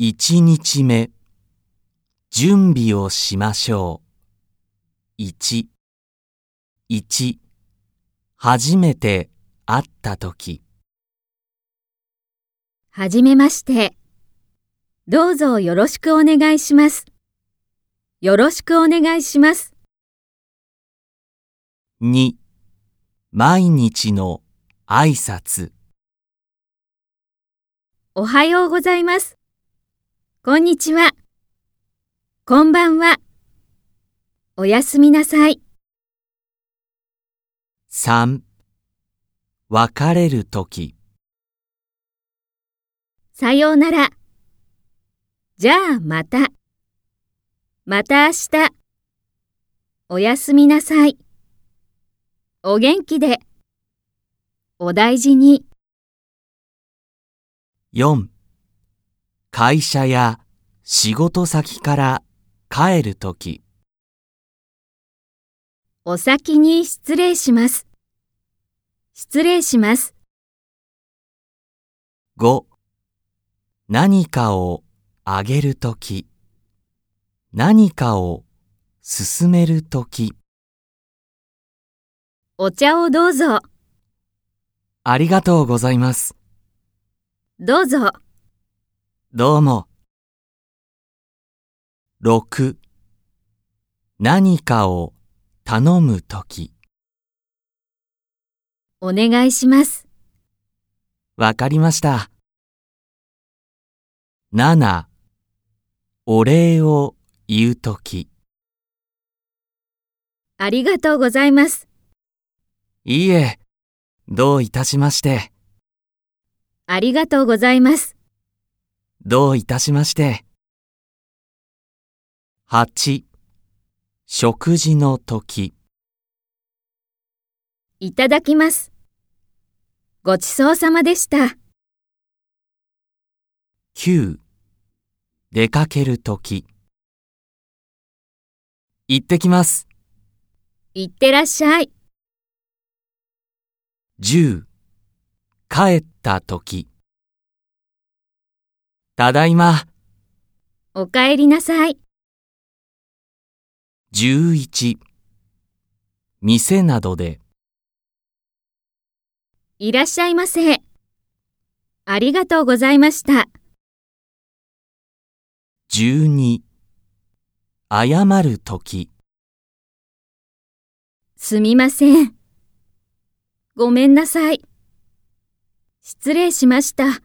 1日目準備をしましょう。1、1初めて会ったとき。はじめまして。どうぞよろしくお願いします。よろしくお願いします。2毎日の挨拶。おはようございます。こんにちは。こんばんは。おやすみなさい。3別れるとき。さようなら。じゃあまた。また明日。おやすみなさい。お元気で。お大事に。4会社や仕事先から帰るとき。お先に失礼します。失礼します。5何かをあげるとき。何かを進めるとき。お茶をどうぞ。ありがとうございます。どうぞ。どうも。6何かを頼むとき。お願いします。わかりました。7お礼を言うとき。ありがとうございます。いいえ、どういたしまして。ありがとうございます。どういたしまして。8食事のとき。いただきます。ごちそうさまでした。9出かけるとき。行ってきます。いってらっしゃい。10帰ったとき。ただいま。お帰りなさい。11店などで。いらっしゃいませ。ありがとうございました。12謝るとき。すみません。ごめんなさい。失礼しました。